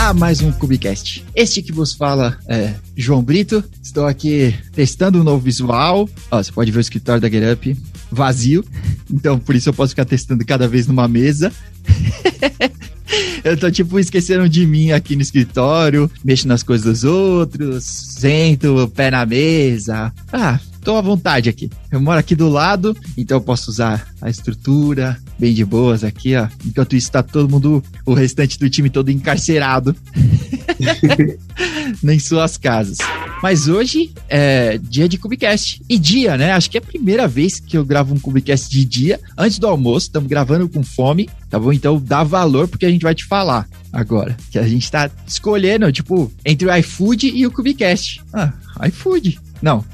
a mais um Cubicast. Este que vos fala é João Brito. Estou aqui testando um novo visual. Ó, você pode ver o escritório da Get Up vazio. Então, por isso eu posso ficar testando cada vez numa mesa. eu tô tipo esquecendo de mim aqui no escritório, mexo nas coisas dos outros, sento, pé na mesa. Ah, tô à vontade aqui. Eu moro aqui do lado, então eu posso usar a estrutura bem de boas aqui, ó. Enquanto isso tá todo mundo, o restante do time todo encarcerado. Nem suas casas. Mas hoje é dia de Cubicast. E dia, né? Acho que é a primeira vez que eu gravo um Cubicast de dia, antes do almoço. Estamos gravando com fome, tá bom? Então dá valor porque a gente vai te falar agora. Que a gente tá escolhendo, tipo, entre o iFood e o Cubicast. Ah, iFood. Não,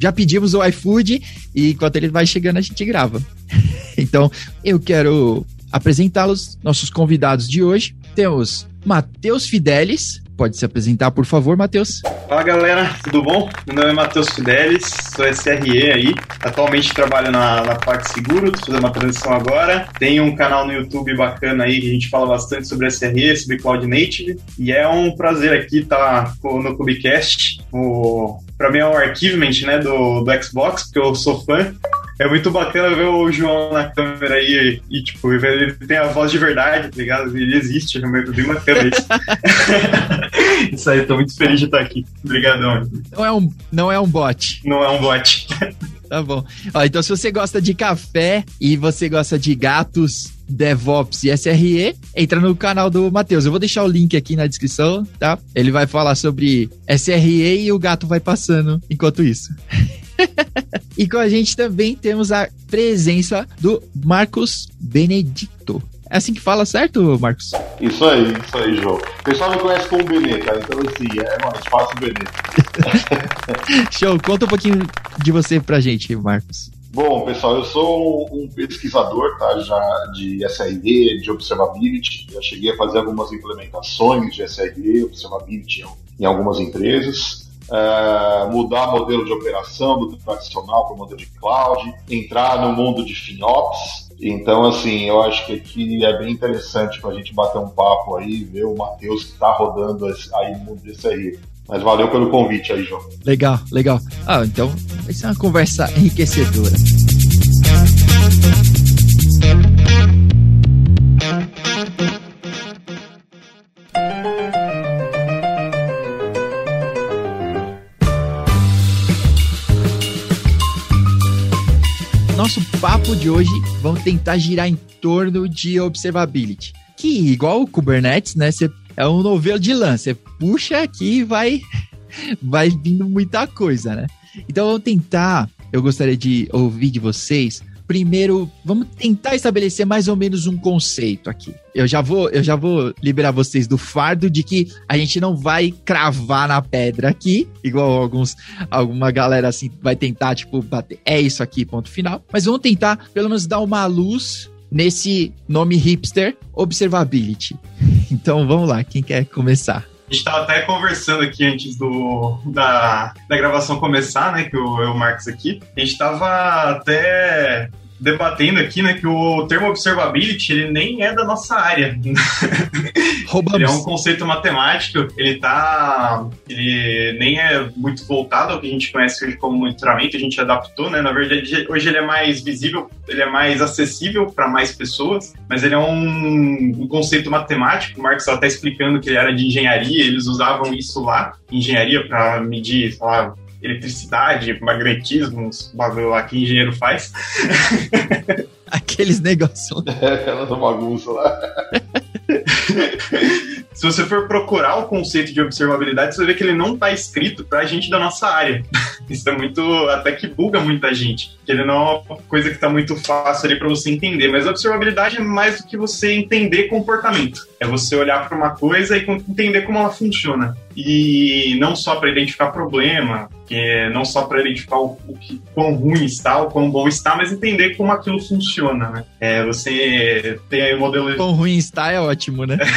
já pedimos o iFood e enquanto ele vai chegando a gente grava. então, eu quero apresentá-los, nossos convidados de hoje. Temos Matheus Fidelis. Pode se apresentar, por favor, Matheus. Fala galera, tudo bom? Meu nome é Matheus Fidelis, sou SRE aí. Atualmente trabalho na, na seguro, tô fazendo uma transição agora. Tenho um canal no YouTube bacana aí que a gente fala bastante sobre SRE, sobre Cloud Native. E é um prazer aqui estar no Cubicast. O, pra mim é um archivement né, do, do Xbox, porque eu sou fã. É muito bacana ver o João na câmera aí e, tipo, ele tem a voz de verdade, tá ligado? Ele existe, é bem bacana isso. isso aí, tô muito feliz de estar aqui. Obrigadão. Não é um, não é um bot. Não é um bot. Tá bom. Ó, então, se você gosta de café e você gosta de gatos, DevOps e SRE, entra no canal do Matheus. Eu vou deixar o link aqui na descrição, tá? Ele vai falar sobre SRE e o gato vai passando enquanto isso. e com a gente também temos a presença do Marcos Benedito. É assim que fala, certo, Marcos? Isso aí, isso aí, João. O pessoal me conhece como Benê, cara, então assim, é mais fácil Benê. Show, conta um pouquinho de você pra gente, Marcos. Bom, pessoal, eu sou um pesquisador tá, já de SRE, de Observability. Já cheguei a fazer algumas implementações de SRE, Observability em algumas empresas é, mudar modelo de operação do tradicional para o modelo de cloud, entrar no mundo de FinOps. Então, assim, eu acho que aqui é bem interessante para a gente bater um papo aí, ver o Matheus que está rodando aí no mundo desse aí. Mas valeu pelo convite aí, João. Legal, legal. Ah, então vai ser uma conversa enriquecedora. Nosso papo de hoje vamos tentar girar em torno de observability. Que, igual o Kubernetes, né? Você é um novelo de lã. Você puxa aqui e vai, vai vindo muita coisa, né? Então vamos tentar. Eu gostaria de ouvir de vocês primeiro, vamos tentar estabelecer mais ou menos um conceito aqui. Eu já vou, eu já vou liberar vocês do fardo de que a gente não vai cravar na pedra aqui, igual alguns alguma galera assim vai tentar tipo bater, é isso aqui, ponto final. Mas vamos tentar pelo menos dar uma luz nesse nome hipster, observability. Então vamos lá, quem quer começar? A gente estava até conversando aqui antes do, da, da gravação começar, né? Que eu, eu Marcos aqui. A gente estava até debatendo aqui, né, que o termo observability, ele nem é da nossa área. ele é um conceito matemático, ele tá, ele nem é muito voltado ao que a gente conhece hoje como monitoramento, a gente adaptou, né, na verdade, hoje ele é mais visível, ele é mais acessível para mais pessoas, mas ele é um, um conceito matemático, o estava até explicando que ele era de engenharia, eles usavam isso lá, engenharia, para medir, sei lá, eletricidade, magnetismo, uns bagulho lá que engenheiro faz. Aqueles negócios. É, aquela bagunça lá. Se você for procurar o conceito de observabilidade, você vê que ele não está escrito para a gente da nossa área. Isso é muito. até que buga muita gente. Que ele não é uma coisa que está muito fácil ali para você entender. Mas a observabilidade é mais do que você entender comportamento. É você olhar para uma coisa e entender como ela funciona. E não só para identificar problema, que é não só para identificar o, o que, quão ruim está, o quão bom está, mas entender como aquilo funciona, né? É, você tem aí o modelo... Quão ruim está é ótimo, né?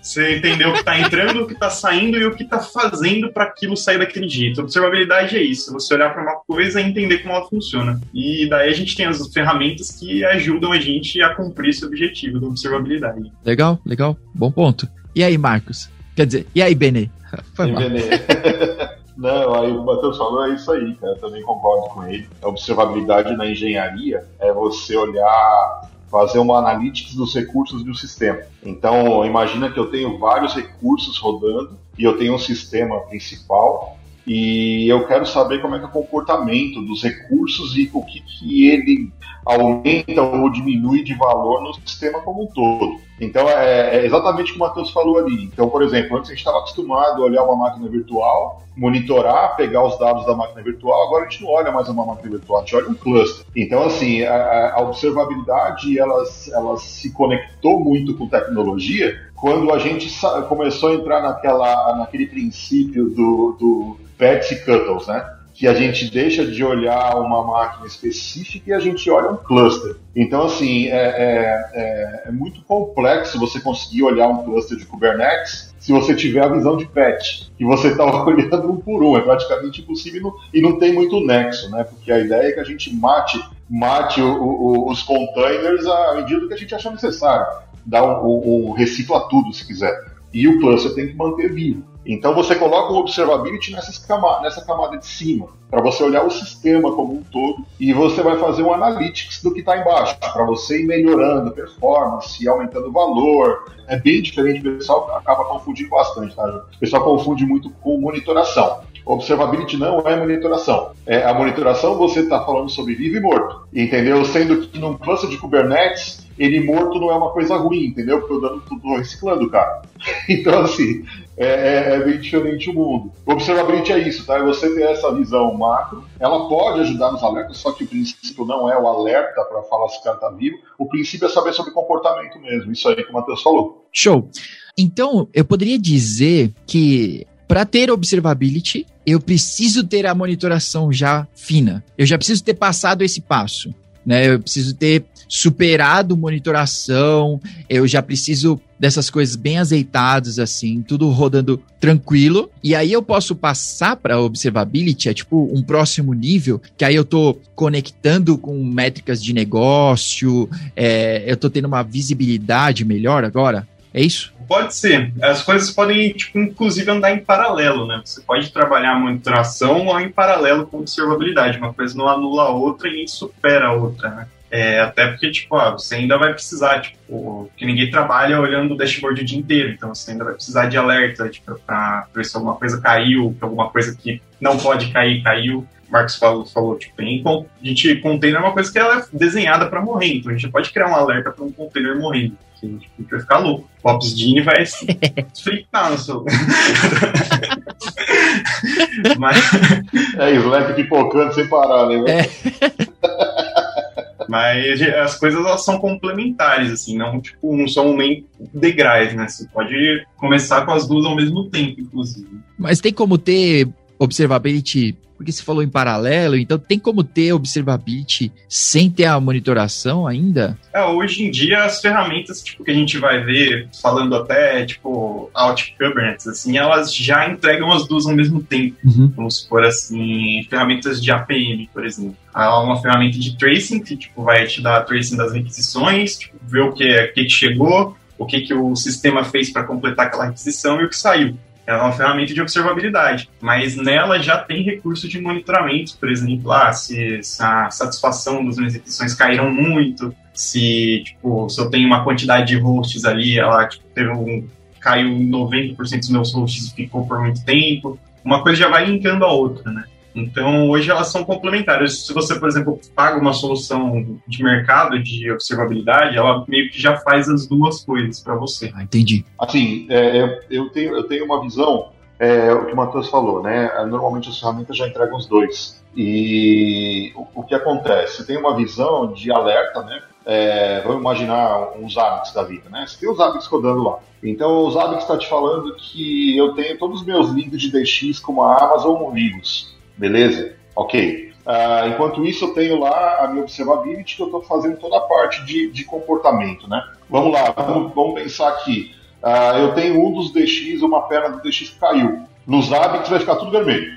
Você entender o que está entrando, o que está saindo e o que está fazendo para aquilo sair daquele jeito. Observabilidade é isso. Você olhar para uma coisa e entender como ela funciona. E daí a gente tem as ferramentas que ajudam a gente a cumprir esse objetivo da observabilidade. Legal, legal. Bom ponto. E aí, Marcos? Quer dizer, e aí, Benê? Foi e Benê. Não, aí o Matheus falou, é isso aí, cara. Eu também concordo com ele. A observabilidade na engenharia é você olhar fazer uma analytics dos recursos um sistema. Então, imagina que eu tenho vários recursos rodando e eu tenho um sistema principal e eu quero saber como é que é o comportamento dos recursos e o que, que ele aumenta ou diminui de valor no sistema como um todo. Então é, é exatamente o que o Matheus falou ali. Então, por exemplo, antes a gente estava acostumado a olhar uma máquina virtual, monitorar, pegar os dados da máquina virtual, agora a gente não olha mais uma máquina virtual, a gente olha um cluster. Então, assim, a, a observabilidade ela, ela se conectou muito com tecnologia quando a gente começou a entrar naquela, naquele princípio do, do pets e cuttles, né? que a gente deixa de olhar uma máquina específica e a gente olha um cluster. Então, assim, é, é, é, é muito complexo você conseguir olhar um cluster de Kubernetes se você tiver a visão de patch, e você está olhando um por um, é praticamente impossível e não tem muito nexo, né? Porque a ideia é que a gente mate, mate o, o, os containers à medida que a gente achar necessário, dá um, um, um recicla tudo se quiser. E o cluster tem que manter vivo. Então você coloca o observability camada, nessa camada de cima, para você olhar o sistema como um todo, e você vai fazer um analytics do que está embaixo, para você ir melhorando performance, aumentando valor. É bem diferente, o pessoal acaba confundindo bastante, tá? O pessoal confunde muito com monitoração. Observability não é monitoração. É, a monitoração você está falando sobre vivo e morto, entendeu? Sendo que num cluster de Kubernetes, ele morto não é uma coisa ruim, entendeu? Porque eu tudo reciclando, cara. Então, assim, é, é, é, bem diferente o mundo. O Observability é isso, tá? É você ter essa visão macro, ela pode ajudar nos alertas, só que o princípio não é o alerta para falar se o cara tá vivo, o princípio é saber sobre comportamento mesmo, isso aí que o Matheus falou. Show. Então, eu poderia dizer que para ter observability, eu preciso ter a monitoração já fina. Eu já preciso ter passado esse passo. Né? Eu preciso ter superado monitoração, eu já preciso dessas coisas bem azeitadas, assim, tudo rodando tranquilo. E aí eu posso passar para observability, é tipo um próximo nível, que aí eu tô conectando com métricas de negócio, é, eu tô tendo uma visibilidade melhor agora. É isso? Pode ser. As coisas podem, tipo, inclusive andar em paralelo, né? Você pode trabalhar a monitoração ou em paralelo com observabilidade. Uma coisa não anula a outra e nem supera a outra, né? É, até porque, tipo, ó, você ainda vai precisar, tipo, que ninguém trabalha olhando o dashboard o dia inteiro, então você ainda vai precisar de alerta, tipo, pra ver se alguma coisa caiu, que alguma coisa que não pode cair, caiu. Marcos falou, falou tipo, tem, a gente, container é uma coisa que ela é desenhada para morrer, então a gente pode criar um alerta para um container morrendo. Que a gente vai ficar louco. O Ops Gene vai se fritar no seu. Mas... É, Slack pipocando sem parar, né? É. Mas as coisas elas são complementares, assim, não, tipo, não são nem degraus, né? Você pode começar com as duas ao mesmo tempo, inclusive. Mas tem como ter observability porque se falou em paralelo, então tem como ter observability sem ter a monitoração ainda? É, hoje em dia as ferramentas tipo, que a gente vai ver, falando até tipo Alt Kubernetes, assim, elas já entregam as duas ao mesmo tempo. Uhum. Vamos supor assim, ferramentas de APM, por exemplo. Há uma ferramenta de tracing que tipo, vai te dar tracing das requisições, tipo, ver o que, que chegou, o que, que o sistema fez para completar aquela requisição e o que saiu. Ela é uma ferramenta de observabilidade, mas nela já tem recurso de monitoramento, por exemplo, ah, se, a satisfação das minhas requisições caíram muito, se, tipo, se eu tenho uma quantidade de hosts ali, ela tipo, teve um, caiu 90% dos meus hosts e ficou por muito tempo, uma coisa já vai linkando a outra, né? Então, hoje elas são complementares. Se você, por exemplo, paga uma solução de mercado de observabilidade, ela meio que já faz as duas coisas para você. Ah, entendi. Assim, é, eu, tenho, eu tenho uma visão, é, o que o Matheus falou, né? Normalmente as ferramentas já entregam os dois. E o, o que acontece? Você tem uma visão de alerta, né? É, vamos imaginar uns hábitos da vida, né? Você tem os hábitos rodando lá. Então, os hábitos está te falando que eu tenho todos os meus links de DX como a Amazon ou Linux. Beleza? Ok. Uh, enquanto isso, eu tenho lá a minha observability, que eu estou fazendo toda a parte de, de comportamento, né? Vamos lá, vamos, vamos pensar aqui. uh, eu tenho um dos DX, uma perna do DX que caiu. Nos hábitos vai ficar tudo vermelho.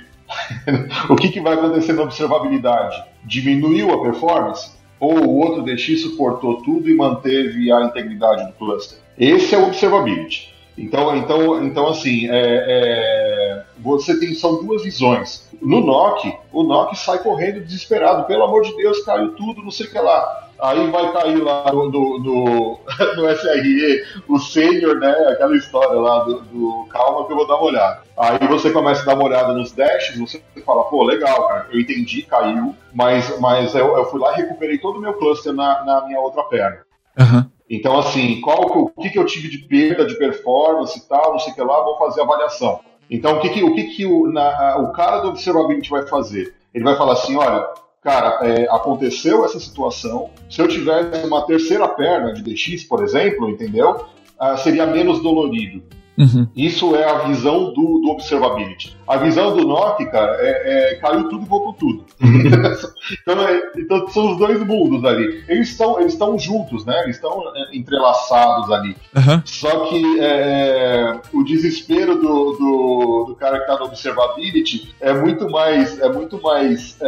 o que, que vai acontecer na observabilidade? Diminuiu a performance? Ou o outro DX suportou tudo e manteve a integridade do cluster? Esse é o observability. Então, então, então assim, é, é, você tem são duas visões. No NOC, o NOC sai correndo desesperado, pelo amor de Deus, caiu tudo, não sei o que lá. Aí vai cair lá no, no, no, no SRE o sênior, né? Aquela história lá do, do, calma que eu vou dar uma olhada. Aí você começa a dar uma olhada nos dashes, você fala, pô, legal, cara, eu entendi, caiu, mas, mas eu, eu fui lá e recuperei todo o meu cluster na, na minha outra perna. Uhum. Então, assim, qual, o que, que eu tive de perda de performance e tal, não sei o que lá, vou fazer a avaliação. Então, o que, que, o, que, que o, na, o cara do Observability vai fazer? Ele vai falar assim, olha, cara, é, aconteceu essa situação, se eu tivesse uma terceira perna de DX, por exemplo, entendeu? Ah, seria menos dolorido. Uhum. Isso é a visão do, do observability. A visão do NOC, cara, é, é caiu tudo e voltou tudo. Então, é, então, são os dois mundos ali. Eles estão eles estão juntos, né? Eles estão é, entrelaçados ali. Uhum. Só que é, o desespero do, do, do cara que está no observability é muito mais é muito mais é,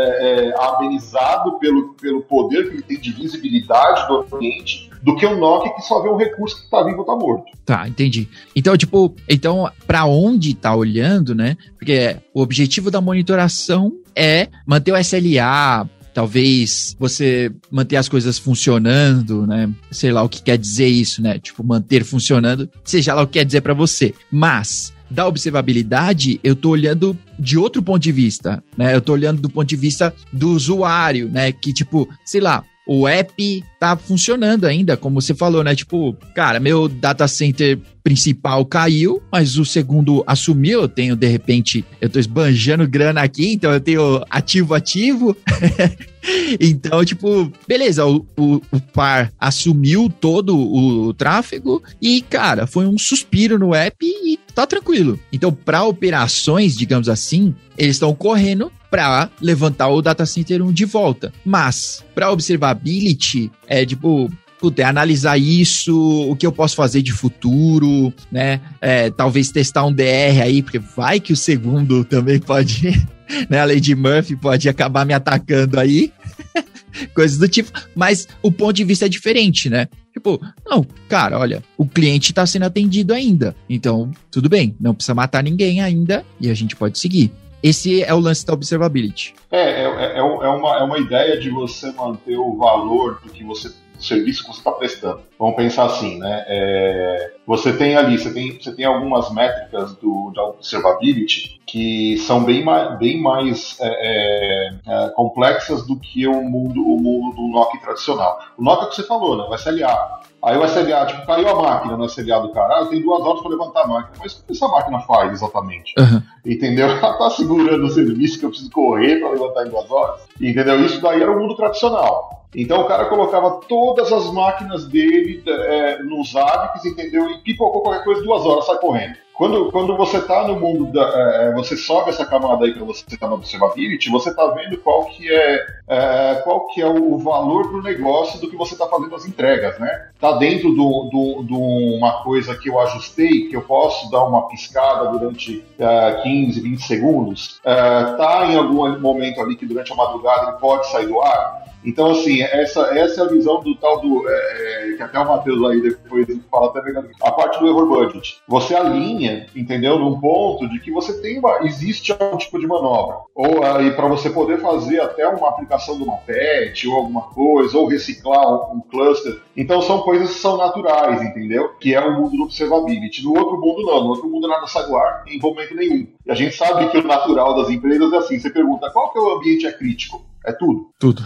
é, amenizado pelo, pelo poder que ele tem de visibilidade do ambiente do que o Nokia que só vê um recurso que está vivo ou tá morto. Tá, entendi. Então, tipo, então para onde está olhando, né? Porque o objetivo da monitoração é manter o SLA, talvez você manter as coisas funcionando, né? Sei lá o que quer dizer isso, né? Tipo, manter funcionando, seja lá o que quer dizer para você. Mas da observabilidade, eu tô olhando de outro ponto de vista, né? Eu tô olhando do ponto de vista do usuário, né? Que tipo, sei lá, o app tá funcionando ainda, como você falou, né? Tipo, cara, meu data center principal caiu, mas o segundo assumiu. Eu tenho, de repente, eu tô esbanjando grana aqui, então eu tenho ativo ativo. então, tipo, beleza, o, o, o, par assumiu todo o, tráfego e, cara, foi um suspiro no app e tá tranquilo. Então, para operações, digamos assim, eles estão correndo para levantar o data center 1 de volta. Mas, para observability, é tipo, é analisar isso, o que eu posso fazer de futuro, né? É, talvez testar um DR aí, porque vai que o segundo também pode, né? A Lady Murphy pode acabar me atacando aí. Coisas do tipo. Mas o ponto de vista é diferente, né? Tipo, não, cara, olha, o cliente está sendo atendido ainda. Então, tudo bem, não precisa matar ninguém ainda e a gente pode seguir. Esse é o lance da observability. É, é, é, é, uma, é uma ideia de você manter o valor do que você do serviço que você está prestando. Vamos pensar assim, né? É, você tem ali, você tem, você tem algumas métricas do, da observability que são bem mais, bem mais é, é, é complexas do que o mundo, o mundo do NOC tradicional. O NOC é o que você falou, né? O SLA. Aí o SLA, tipo, caiu a máquina no SLA do cara, ah, eu tenho duas horas para levantar a máquina. Mas o que essa máquina faz exatamente? Uhum. Entendeu? Ela está segurando o serviço que eu preciso correr para levantar em duas horas. Entendeu? Isso daí era o mundo tradicional. Então o cara colocava todas as máquinas dele é, nos hábitos, entendeu? E pipocou qualquer coisa, duas horas, sai correndo. Quando, quando você está no mundo, da, é, é, você sobe essa camada aí para você estar no observability, você está vendo qual que é, é, qual que é o valor do negócio do que você está fazendo as entregas, né? Está dentro de do, do, do, uma coisa que eu ajustei, que eu posso dar uma piscada durante é, 15, 20 segundos. Está é, em algum momento ali que durante a madrugada ele pode sair do ar. Então, assim, essa, essa é a visão do tal do. É, é que até o Matheus aí depois fala até a parte do error budget. Você alinha, entendeu? Num ponto de que você tem uma, existe algum tipo de manobra. Ou aí, para você poder fazer até uma aplicação de uma patch ou alguma coisa, ou reciclar um, um cluster. Então, são coisas que são naturais, entendeu? Que é o mundo do observability. No outro mundo, não. No outro mundo, nada sai do ar em momento nenhum. E a gente sabe que o natural das empresas é assim: você pergunta qual que é o ambiente é crítico? É tudo. Tudo.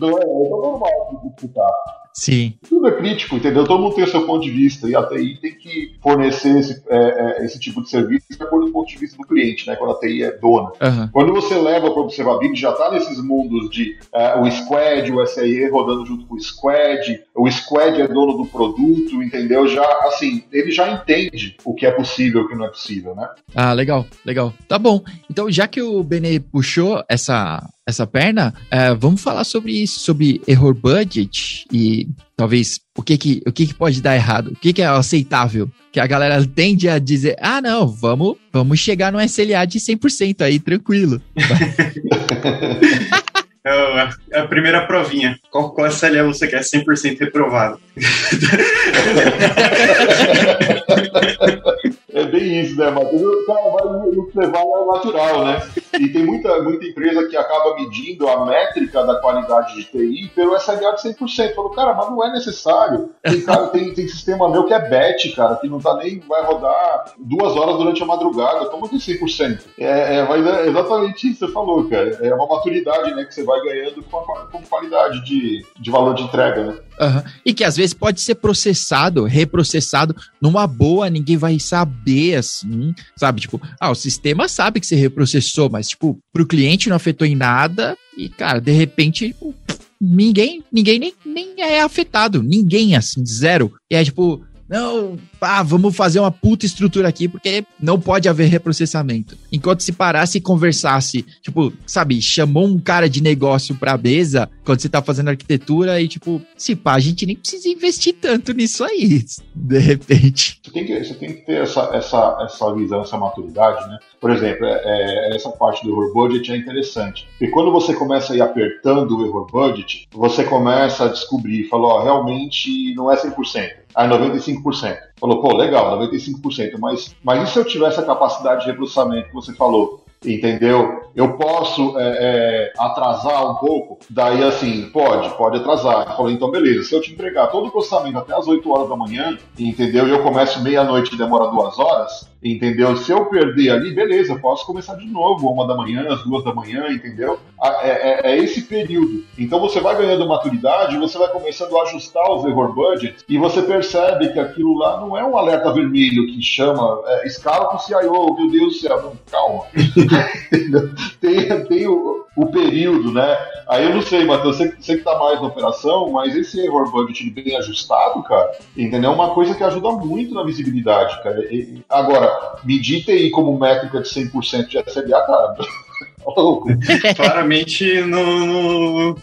não é, é normal disputar. Sim. Tudo é crítico, entendeu? Todo mundo tem o seu ponto de vista e a TI tem que fornecer esse, é, é, esse tipo de serviço de acordo com o ponto de vista do cliente, né? Quando a TI é dona. Uhum. Quando você leva para o observability, já está nesses mundos de uh, o squad, o SIE rodando junto com o squad, o squad é dono do produto, entendeu? Já, assim, ele já entende o que é possível e o que não é possível, né? Ah, legal, legal. Tá bom. Então, já que o Benê puxou essa, essa perna, é, vamos falar sobre isso, sobre error budget e talvez o que que, o que, que pode dar errado, o que, que é aceitável. Que a galera tende a dizer, ah, não, vamos, vamos chegar no SLA de 100% aí, tranquilo. É, é a primeira provinha. Qual, qual SLA você quer 100% reprovado? É bem isso, né, Matheus? O cara vai no que levar é natural, né? E tem muita, muita empresa que acaba medindo a métrica da qualidade de TI pelo SLA de 100%. Falou, cara, mas não é necessário. Tem, cara, tem, tem sistema meu que é BET, cara, que não tá nem, vai rodar duas horas durante a madrugada. Como que 100%? É, é, mas é exatamente isso que você falou, cara. É uma maturidade, né, que você vai ganhando com, a, com qualidade de, de valor de entrega, né? Uhum. E que às vezes pode ser processado, reprocessado numa boa, ninguém vai saber assim, sabe? Tipo, ah, o sistema sabe que você reprocessou, mas tipo, pro cliente não afetou em nada e, cara, de repente, tipo, ninguém, ninguém nem, nem é afetado, ninguém assim, zero. E é tipo, não, ah, vamos fazer uma puta estrutura aqui, porque não pode haver reprocessamento. Enquanto se parasse e conversasse, tipo, sabe, chamou um cara de negócio pra mesa quando você tá fazendo arquitetura e, tipo, se pá, a gente nem precisa investir tanto nisso aí, de repente. Você tem que, você tem que ter essa, essa, essa visão, essa maturidade, né? Por exemplo, é, é, essa parte do error budget é interessante. E quando você começa a ir apertando o error budget, você começa a descobrir, falou, ó, realmente não é 100% a 95%. Falou, pô, legal, 95%, mas, mas e se eu tivesse a capacidade de processamento que você falou? Entendeu? Eu posso é, é, atrasar um pouco? Daí, assim, pode, pode atrasar. Eu falei, então beleza, se eu te entregar todo o processamento até as 8 horas da manhã, entendeu? E eu começo meia-noite e demora duas horas, entendeu? Se eu perder ali, beleza, eu posso começar de novo, uma da manhã, às duas da manhã, entendeu? É, é, é, esse período. Então você vai ganhando maturidade, você vai começando a ajustar os error budgets e você percebe que aquilo lá não é um alerta vermelho que chama é, escala para o CIO, meu Deus do céu, não, calma. tem, tem o, o, período, né? Aí eu não sei, Matheus, você, você que tá mais na operação, mas esse error budget bem ajustado, cara, entendeu? É uma coisa que ajuda muito na visibilidade, cara. E, agora, medir TI como métrica de 100% de SLA, cara. Claramente não.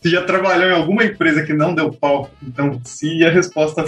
Você já trabalhou em alguma empresa que não deu pau? Então, sim, a resposta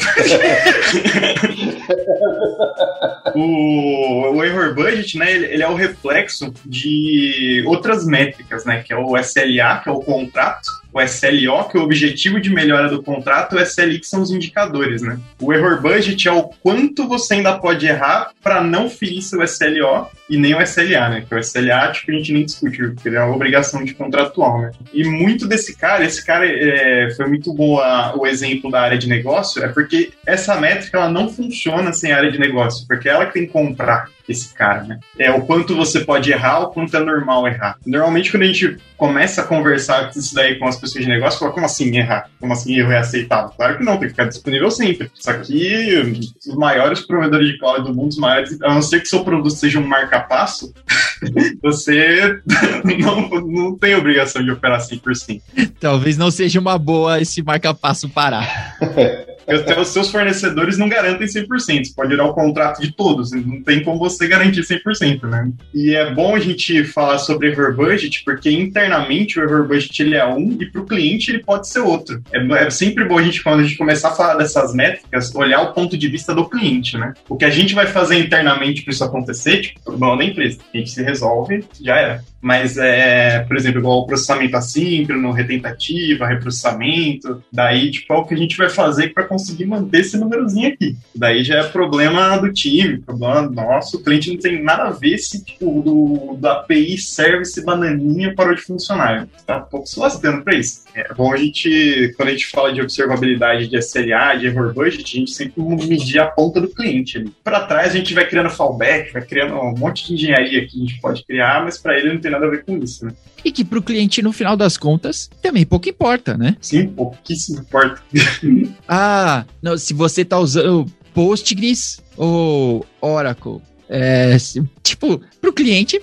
o, o error budget, né, ele, ele, é o reflexo de outras métricas, né, que é o SLA, que é o contrato, o SLO, que é o objetivo de melhora do contrato, o SLI, que são os indicadores, né? O error budget é o quanto você ainda pode errar para não ferir seu SLO e nem o SLA, né? Que o SLA, tipo, a gente nem discute, porque ele é uma obrigação de contratual, né? E muito desse cara, esse cara é, foi muito boa o exemplo da área de negócio, é porque essa métrica ela não funciona sem área de negócio, porque ela que tem que comprar esse cara, né? É o quanto você pode errar, o quanto é normal errar. Normalmente, quando a gente começa a conversar isso daí com as pessoas de negócio, fala, como assim errar? Como assim erro é aceitável? Claro que não, tem que ficar disponível sempre. Só que os maiores provedores de cloud do mundo, os maiores, a não ser que seu produto seja um marca-passo, você não, não tem obrigação de operar 100%. Talvez não seja uma boa esse marca-passo parar. Até os seus fornecedores não garantem 100%. Você pode dar o contrato de todos, não tem como você garantir 100%, né? E é bom a gente falar sobre error budget, porque internamente o error budget ele é um e para o cliente ele pode ser outro. É, é, sempre bom a gente, quando a gente começar a falar dessas métricas, olhar o ponto de vista do cliente, né? O que a gente vai fazer internamente para isso acontecer, tipo, problema da empresa. A gente se resolve, já era. Mas, é, por exemplo, igual o processamento assíncrono, retentativa, reprocessamento, daí, tipo, é o que a gente vai fazer para conseguir manter esse númerozinho aqui. Daí já é problema do time, problema nosso, o cliente não tem nada a ver se, tipo, do, do API service bananinha parou de funcionar. Tá um pouco se lascando para isso. É bom a gente, quando a gente fala de observabilidade de SLA, de error budget, a gente sempre medir a ponta do cliente. Para trás a gente vai criando fallback, vai criando um monte de engenharia que a gente pode criar, mas para ele não tem nada a ver com isso, né? E que para o cliente, no final das contas, também pouco importa, né? Sim, pouquíssimo importa. ah, não, se você tá usando Postgres ou Oracle, é, tipo, para o cliente,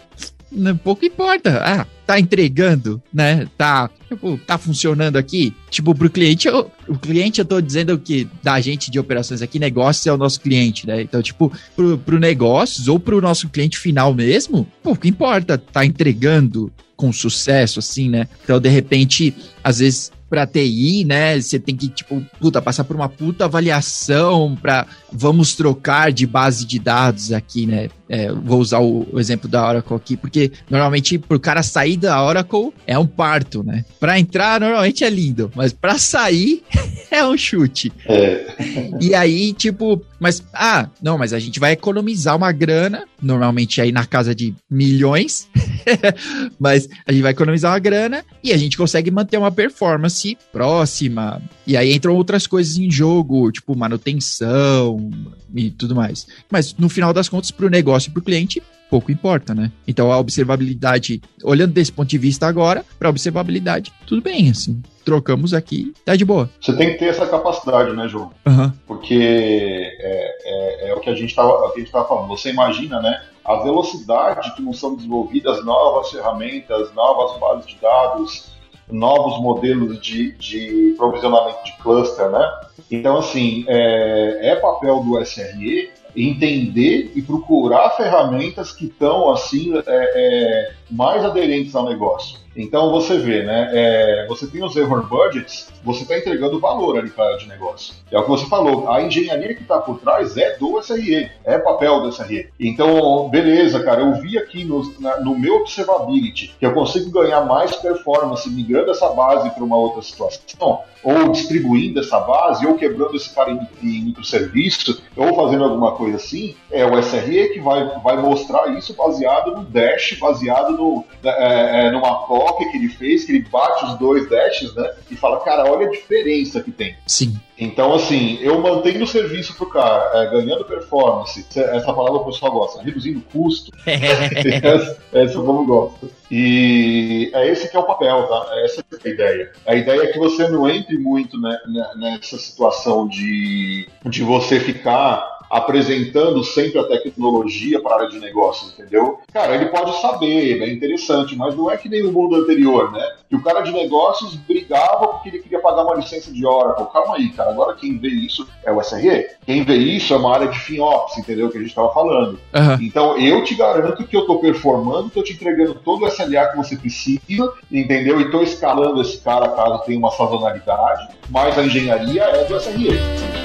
pouco importa. Ah, tá entregando, né? Tá, tipo, tá funcionando aqui. Tipo, pro cliente, eu, o cliente, eu tô dizendo que da gente de operações aqui, negócios é o nosso cliente, né? Então, tipo, pro, pro negócios ou pro nosso cliente final mesmo, pouco importa, tá entregando com sucesso, assim, né? Então, de repente, às vezes para TI, né? Você tem que, tipo, puta, passar por uma puta avaliação para vamos trocar de base de dados aqui, né? É, vou usar o, o, exemplo da Oracle aqui, porque normalmente pro cara sair da Oracle é um parto, né? Para entrar normalmente é lindo, mas para sair é um chute. É. E aí, tipo, mas ah, não, mas a gente vai economizar uma grana, normalmente aí na casa de milhões, mas a gente vai economizar uma grana e a gente consegue manter uma performance próxima. E aí entram outras coisas em jogo, tipo manutenção e tudo mais. Mas no final das contas, para o negócio para o cliente, pouco importa, né? Então a observabilidade, olhando desse ponto de vista agora, para observabilidade, tudo bem, assim. Trocamos aqui, tá de boa. Você tem que ter essa capacidade, né, João? Uhum. Porque é, é, é, o que a gente estava falando. Você imagina, né? A velocidade que não são desenvolvidas novas ferramentas, novas bases de dados, novos modelos de, de provisionamento de cluster, né? Então, assim, é, é papel do SRE entender e procurar ferramentas que estão assim é, é, mais aderentes ao negócio. Então você vê, né? É, você tem os error budgets, você está entregando valor ali para de negócio. É o que você falou, a engenharia que está por trás é do SRE, é papel do SRE. Então, beleza, cara, eu vi aqui no, na, no meu observability que eu consigo ganhar mais performance migrando essa base para uma outra situação, ou distribuindo essa base, ou quebrando esse cara em, em microserviço, ou fazendo alguma coisa assim, é o SRE que vai, vai mostrar isso baseado no dash, baseado no, é, é, numa POC que ele fez, que ele bate os dois dashes, né? E fala, cara, olha a diferença que tem. Sim. Então, assim, eu mantenho o serviço pro cara, é, ganhando performance, essa palavra o pessoal gosta, reduzindo custo, essa, essa o povo gosta. E é esse que é o papel, tá? É essa é a ideia. A ideia é que você não entre muito né, nessa situação de, de você ficar apresentando sempre a tecnologia para a área de negócios, entendeu? Cara, ele pode saber, é interessante, mas não é que nem o mundo anterior, né? Que o cara de negócios brigava porque ele queria pagar uma licença de Oracle. Calma aí, cara, agora quem vê isso é o SRE. Quem vê isso é uma área de FinOps, entendeu? Que a gente estava falando. Uhum. Então, eu te garanto que eu estou performando, estou te entregando todo o SLA que você precisa, entendeu? E estou escalando esse cara caso tenha uma sazonalidade, mas a engenharia é do SRE.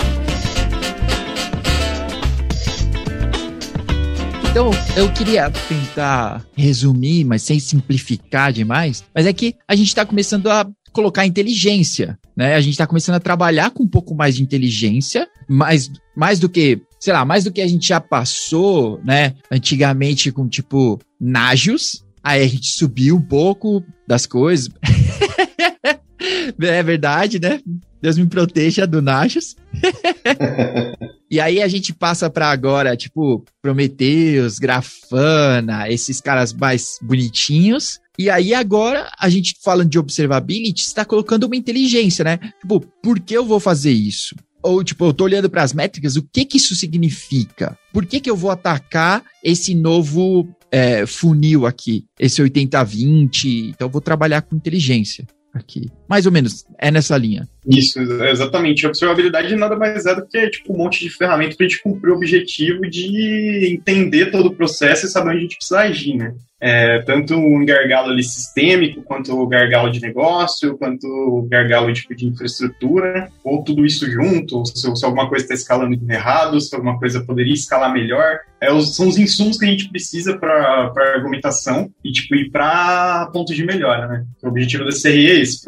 Então, eu queria tentar resumir, mas sem simplificar demais, mas é que a gente está começando a colocar inteligência, né? A gente está começando a trabalhar com um pouco mais de inteligência, mais, mais do que, sei lá, mais do que a gente já passou, né? Antigamente com tipo Nagios, aí a gente subiu um pouco das coisas. é verdade, né? Deus me proteja do Nagios. E aí a gente passa para agora, tipo, Prometheus, Grafana, esses caras mais bonitinhos. E aí agora a gente falando de observability, está colocando uma inteligência, né? Tipo, por que eu vou fazer isso? Ou, tipo, eu tô olhando para as métricas, o que que isso significa? Por que que eu vou atacar esse novo é, funil aqui, esse 80-20? Então, eu vou trabalhar com inteligência aqui. Mais ou menos, é nessa linha. Isso, exatamente. A observabilidade nada mais é do que tipo, um monte de ferramenta para a gente cumprir o objetivo de entender todo o processo e saber onde a gente precisa agir, né? É, tanto um gargalo ali sistêmico, quanto o gargalo de negócio, quanto o gargalo tipo, de infraestrutura, ou tudo isso junto, se, se alguma coisa está escalando errado, se alguma coisa poderia escalar melhor. É, os, são os insumos que a gente precisa para argumentação e tipo, ir para pontos de melhora. Né? O objetivo da CRE é esse,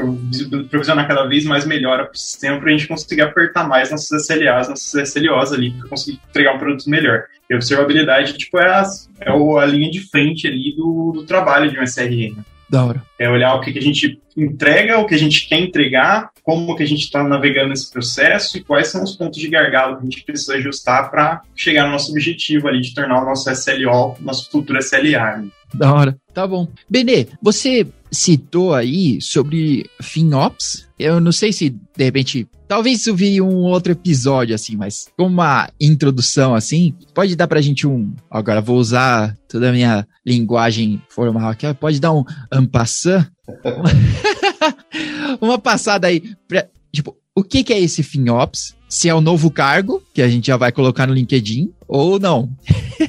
provisionar cada vez mais melhora para o sistema para a gente conseguir apertar mais nossos SLAs, nossos SLOs ali, para conseguir entregar um produto melhor. E observabilidade, tipo, é a, é a linha de frente ali do, do trabalho de um SRE, né? Da hora. É olhar o que, que a gente entrega, o que a gente quer entregar, como que a gente está navegando nesse processo e quais são os pontos de gargalo que a gente precisa ajustar para chegar no nosso objetivo ali de tornar o nosso SLO, nosso futuro SLA. Né? Da hora. Tá bom. Benê, você citou aí sobre FinOps. Eu não sei se, de repente, talvez eu vi um outro episódio assim, mas como uma introdução assim, pode dar pra gente um. Agora vou usar toda a minha linguagem formal aqui, pode dar um ampassant. uma passada aí, pra, tipo, o que, que é esse FinOps? Se é o novo cargo, que a gente já vai colocar no LinkedIn, ou não.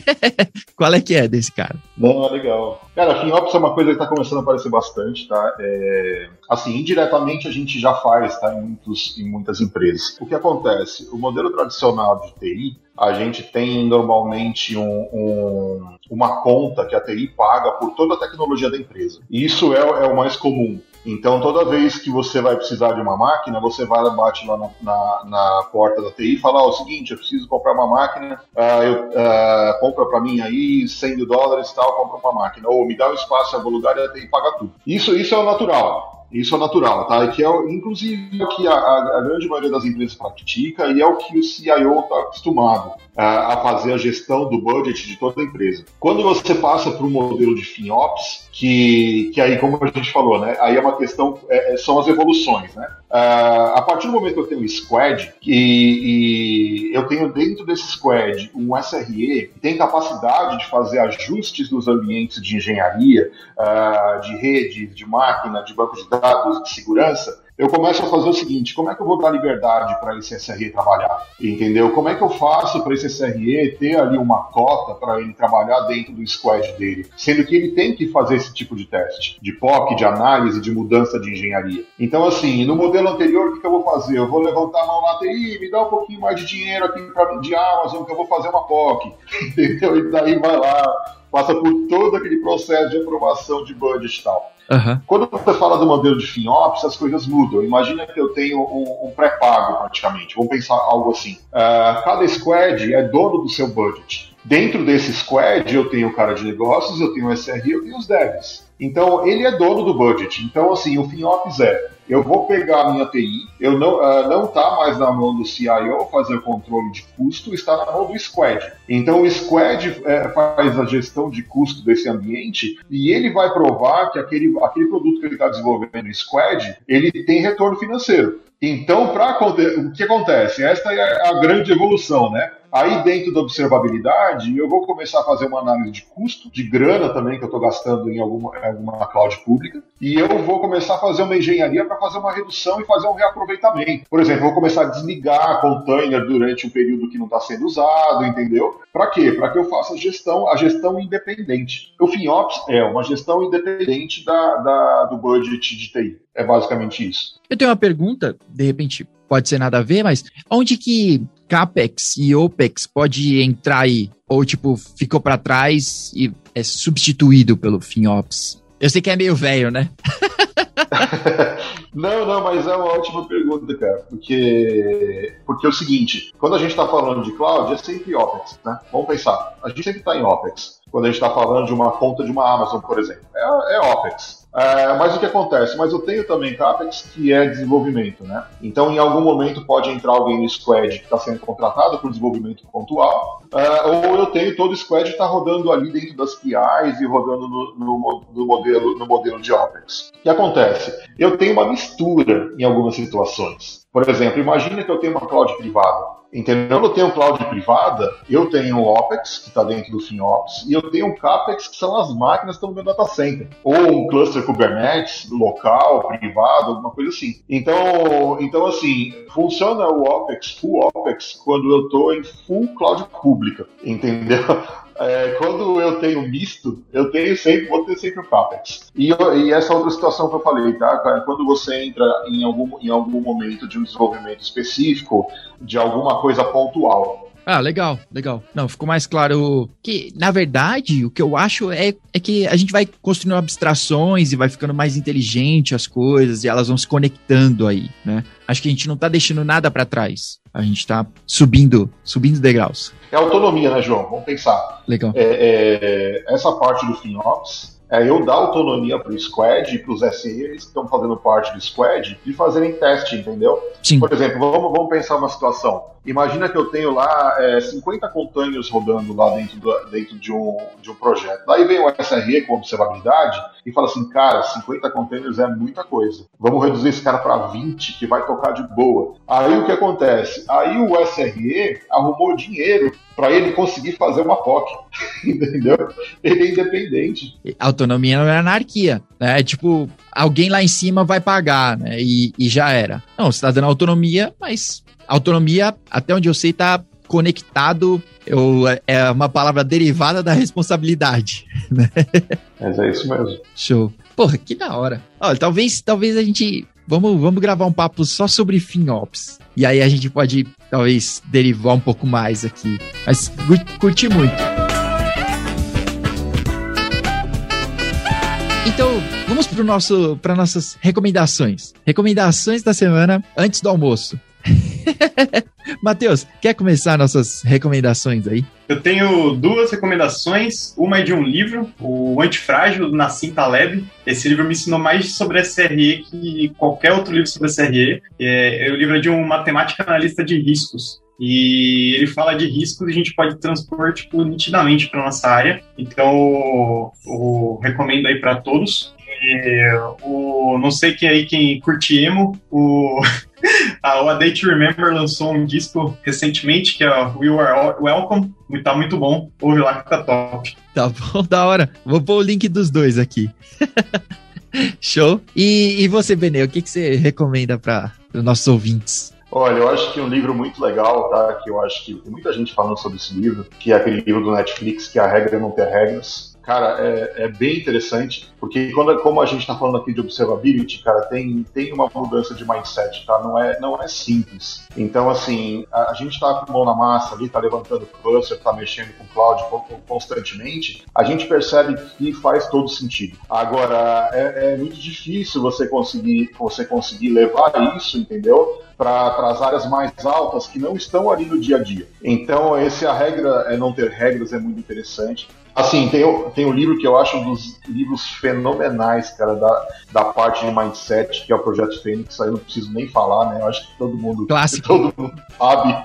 Qual é que é desse cara? Não, é legal. Cara, FinOps é uma coisa que está começando a aparecer bastante, tá? É, assim, indiretamente a gente já faz, tá? Em, muitos, em muitas empresas. O que acontece? O modelo tradicional de TI, a gente tem normalmente um, um, uma conta que a TI paga por toda a tecnologia da empresa. E isso é, é o mais comum. Então, toda vez que você vai precisar de uma máquina, você vai bate lá na, na, na porta da TI e fala: oh, o seguinte, eu preciso comprar uma máquina, uh, eu, uh, compra para mim aí 100 mil dólares tal, compra uma máquina. Ou me dá o um espaço em algum lugar e a TI paga tudo. Isso, isso é o natural. Isso é natural, tá? E que é, inclusive, o que a, a, grande maioria das empresas pratica e é o que o CIO está acostumado a, a, fazer a gestão do budget de toda a empresa. Quando você passa para um modelo de FinOps, que, que aí, como a gente falou, né? Aí é uma questão, é, é são as evoluções, né? Uh, a partir do momento que eu tenho um squad e, e, eu tenho dentro desse squad um SRE que tem capacidade de fazer ajustes nos ambientes de engenharia, uh, de rede, de máquina, de banco de dados, de segurança, eu começo a fazer o seguinte: como é que eu vou dar liberdade para esse SRE trabalhar? Entendeu? Como é que eu faço para esse SRE ter ali uma cota para ele trabalhar dentro do squad dele? Sendo que ele tem que fazer esse tipo de teste, de POC, de análise, de mudança de engenharia. Então, assim, no modelo anterior, o que, que eu vou fazer? Eu vou levantar a mão na TI, me dá um pouquinho mais de dinheiro aqui pra, de Amazon, que eu vou fazer uma POC. Entendeu? E daí vai lá, passa por todo aquele processo de aprovação de budget e tal. Uhum. Quando você fala do modelo de FinOps, as coisas mudam. Imagina que eu tenho um, um pré-pago praticamente. Vamos pensar algo assim. Uh, cada squad é dono do seu budget. Dentro desse squad, eu tenho o cara de negócios, eu tenho o SRE, eu tenho os devs. Então, ele é dono do budget. Então, assim, o FinOps é eu vou pegar a minha TI, eu não uh, não está mais na mão do CIO fazer o controle de custo, está na mão do Squad. Então o Squad é, faz a gestão de custo desse ambiente e ele vai provar que aquele, aquele produto que ele está desenvolvendo no Squad, ele tem retorno financeiro. Então, para o que acontece? Esta é a grande evolução, né? Aí, dentro da observabilidade, eu vou começar a fazer uma análise de custo, de grana também, que eu estou gastando em alguma, alguma cloud pública, e eu vou começar a fazer uma engenharia para fazer uma redução e fazer um reaproveitamento. Por exemplo, vou começar a desligar container durante um período que não está sendo usado, entendeu? Para quê? Para que eu faça a gestão, a gestão independente. O FinOps é uma gestão independente da, da, do budget de TI. É basicamente isso. Eu tenho uma pergunta, de repente pode ser nada a ver, mas onde que CAPEX e OPEX pode entrar aí? Ou, tipo, ficou para trás e é substituído pelo FinOps? Eu sei que é meio velho, né? não, não, mas é uma ótima pergunta, cara. Porque, porque é o seguinte: quando a gente está falando de cloud, é sempre OPEX, né? Vamos pensar. A gente sempre está em OPEX. Quando a gente está falando de uma conta de uma Amazon, por exemplo, é, é OPEX. É, mas o que acontece? Mas eu tenho também CAPEX que é desenvolvimento, né? Então, em algum momento pode entrar alguém no squad que está sendo contratado por desenvolvimento pontual, é, ou eu tenho todo o squad que está rodando ali dentro das PIs e rodando no, no, no, modelo, no modelo de OPEX. O que acontece? Eu tenho uma mistura em algumas situações. Por exemplo, imagine que eu tenho uma cloud privada. Entendeu? Eu tenho cloud privada, eu tenho o OPEX, que está dentro do FinOps, e eu tenho o CAPEX, que são as máquinas que estão no meu data center. Ou um cluster Kubernetes, local, privado, alguma coisa assim. Então, então assim, funciona o OPEX, full OPEX, quando eu estou em full cloud pública. Entendeu? É, quando eu tenho misto, eu tenho sempre, vou ter sempre o CAPEX. E, e, essa outra situação que eu falei, tá? Quando você entra em algum, em algum momento de um desenvolvimento específico, de alguma coisa pontual, ah, legal, legal. Não, ficou mais claro que, na verdade, o que eu acho é, é que a gente vai construindo abstrações e vai ficando mais inteligente as coisas e elas vão se conectando aí, né? Acho que a gente não tá deixando nada para trás. A gente tá subindo, subindo degraus. É autonomia, né, João? Vamos pensar. Legal. É, é, essa parte do FinOps, é eu dar autonomia para o squad e para os SRs que estão fazendo parte do squad de fazerem teste, entendeu? Sim. Por exemplo, vamos, vamos pensar uma situação. Imagina que eu tenho lá é, 50 containers rodando lá dentro, do, dentro de, um, de um projeto. Daí vem o SRE com observabilidade e fala assim, cara, 50 containers é muita coisa. Vamos reduzir esse cara para 20, que vai tocar de boa. Aí o que acontece? Aí o SRE arrumou dinheiro para ele conseguir fazer uma POC, entendeu? Ele é independente. Autonomia não é anarquia, né? É tipo, alguém lá em cima vai pagar, né? E, e já era. Não, você está dando autonomia, mas autonomia, até onde eu sei, tá conectado, eu, é uma palavra derivada da responsabilidade, né? Mas é isso mesmo. Show. Porra, que da hora. Olha, talvez, talvez a gente vamos, vamos gravar um papo só sobre FinOps. E aí a gente pode, talvez, derivar um pouco mais aqui. Mas curti muito. Então, vamos para nosso para nossas recomendações. Recomendações da semana antes do almoço. Matheus, quer começar nossas recomendações aí? Eu tenho duas recomendações. Uma é de um livro, o Antifrágil, do Nassim Taleb. Esse livro me ensinou mais sobre SRE que qualquer outro livro sobre SRE. É, o livro é de um matemático analista de riscos. E ele fala de riscos e a gente pode transpor tipo, nitidamente para nossa área. Então, eu recomendo aí para todos. E, o, não sei quem aí quem curte emo, o a, o A Day to Remember lançou um disco recentemente, que é o We Are Welcome, e tá muito bom. Ouve lá que tá top. Tá bom, da hora. Vou pôr o link dos dois aqui. Show. E, e você, Benê, o que, que você recomenda para os nossos ouvintes? Olha, eu acho que um livro muito legal, tá? Que eu acho que tem muita gente falando sobre esse livro, que é aquele livro do Netflix, que é A Regra é Não Ter Regras. Cara, é, é bem interessante, porque quando, como a gente está falando aqui de observability, cara, tem, tem uma mudança de mindset, tá? Não é, não é simples. Então, assim, a, a gente está com mão na massa ali, está levantando cluster, está mexendo com cloud constantemente, a gente percebe que faz todo sentido. Agora, é, é muito difícil você conseguir, você conseguir levar isso, entendeu? para as áreas mais altas que não estão ali no dia a dia. Então, esse a regra é não ter regras é muito interessante. Assim, tem, tem um livro que eu acho um dos livros fenomenais, cara, da, da parte de mindset, que é o Projeto Fênix, aí eu não preciso nem falar, né? Eu acho que todo mundo, Clássico. todo mundo sabe.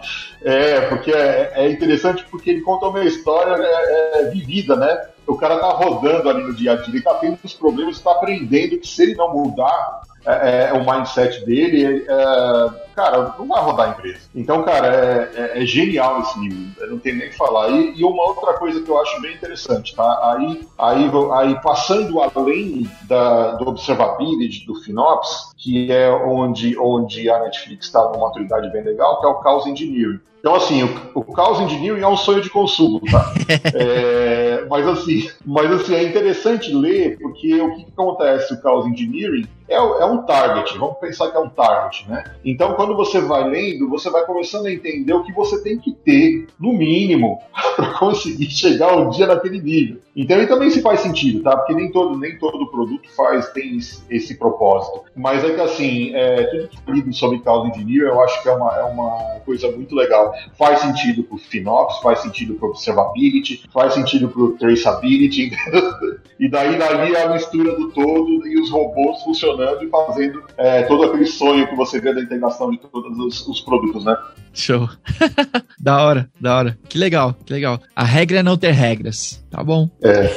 É, porque é, é interessante porque ele conta uma história é, é, vivida, né? O cara tá rodando ali no dia a dia, ele tá tendo os problemas, está aprendendo que se ele não mudar, é, é, o mindset dele, é, cara, não vai rodar a empresa. Então, cara, é, é, é genial esse livro, não tenho nem o que falar. E, e, uma outra coisa que eu acho bem interessante, tá? Aí, aí, aí passando além da, do observability, do FinOps, que é onde, onde a Netflix está numa maturidade bem legal, que é o Chaos Engineering. Então, assim, o, o Chaos Engineering é um sonho de consumo, tá? é, mas, assim, mas, assim, é interessante ler, porque o que, que acontece? O Chaos Engineering é, é, um target, vamos pensar que é um target, né? Então, quando você vai lendo, você vai começando a entender o que você tem que ter, no mínimo, para conseguir chegar um dia naquele nível. Então, ele também se faz sentido, tá? Porque nem todo, nem todo produto faz, tem esse, esse propósito. Mas é que, assim, é, tudo que é lido sobre Cloud Engineer, eu acho que é uma, é uma coisa muito legal. Faz sentido para o FinOps, faz sentido para Observability, faz sentido para o Traceability, e daí dali a mistura do todo e os robôs funcionando e fazendo é, todo aquele sonho que você vê da integração de todos os, os produtos, né? Show. da hora, da hora. Que legal, que legal. A regra é não ter regras, tá bom? É.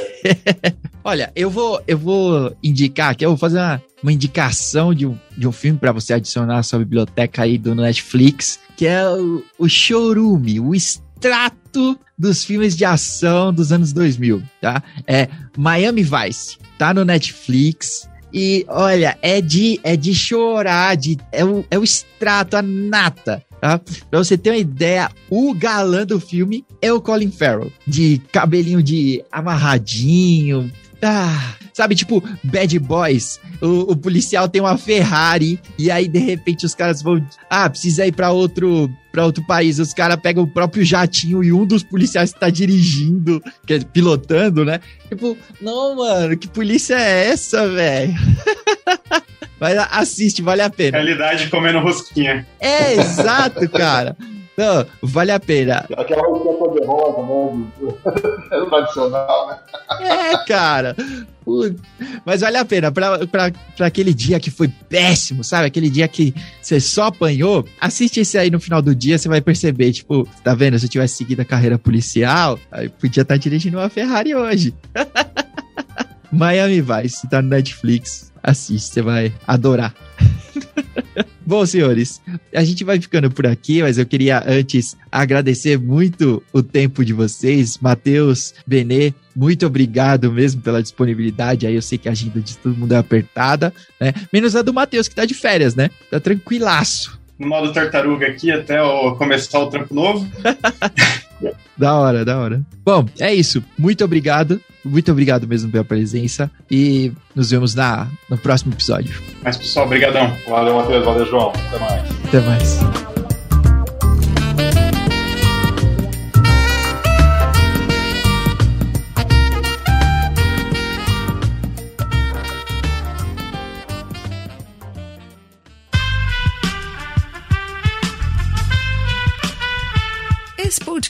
Olha, eu vou, eu vou indicar aqui, eu vou fazer uma, uma indicação de um, de um filme para você adicionar à sua biblioteca aí do Netflix, que é o, o Showroom, o extrato dos filmes de ação dos anos 2000, tá? É Miami Vice, tá no Netflix. E olha, é de, é de chorar, de, é, o, é o extrato, a nata Tá? Pra você ter uma ideia, o galã do filme é o Colin Farrell. De cabelinho de amarradinho. Ah, sabe, tipo, Bad Boys. O, o, policial tem uma Ferrari e aí, de repente, os caras vão. Ah, precisa ir pra outro, pra outro país. Os caras pegam o próprio jatinho e um dos policiais está dirigindo, que é, pilotando, né? Tipo, não, mano, que polícia é essa, velho? Mas assiste, vale a pena. Realidade comendo rosquinha. É, exato, cara. Não, vale a pena. Aquela roupinha cor-de-rosa, né? É tradicional, né? É, cara. Mas vale a pena. Pra, pra, pra aquele dia que foi péssimo, sabe? Aquele dia que você só apanhou. Assiste esse aí no final do dia, você vai perceber. Tipo, tá vendo? Se eu tivesse seguido a carreira policial, aí podia estar tá dirigindo uma Ferrari hoje. Miami Vice, tá no Netflix. Assiste, você vai adorar. Bom, senhores, a gente vai ficando por aqui, mas eu queria antes agradecer muito o tempo de vocês. Matheus, Benê, muito obrigado mesmo pela disponibilidade. Aí eu sei que a agenda de todo mundo é apertada, né? Menos a do Matheus, que tá de férias, né? Tá tranquilaço. No modo tartaruga aqui até eu começar o trampo novo. da hora, da hora. Bom, é isso. Muito obrigado. Muito obrigado mesmo pela presença e nos vemos na, no próximo episódio. Mas, pessoal, obrigadão. Valeu, Matheus. Valeu, João. Até mais. Até mais.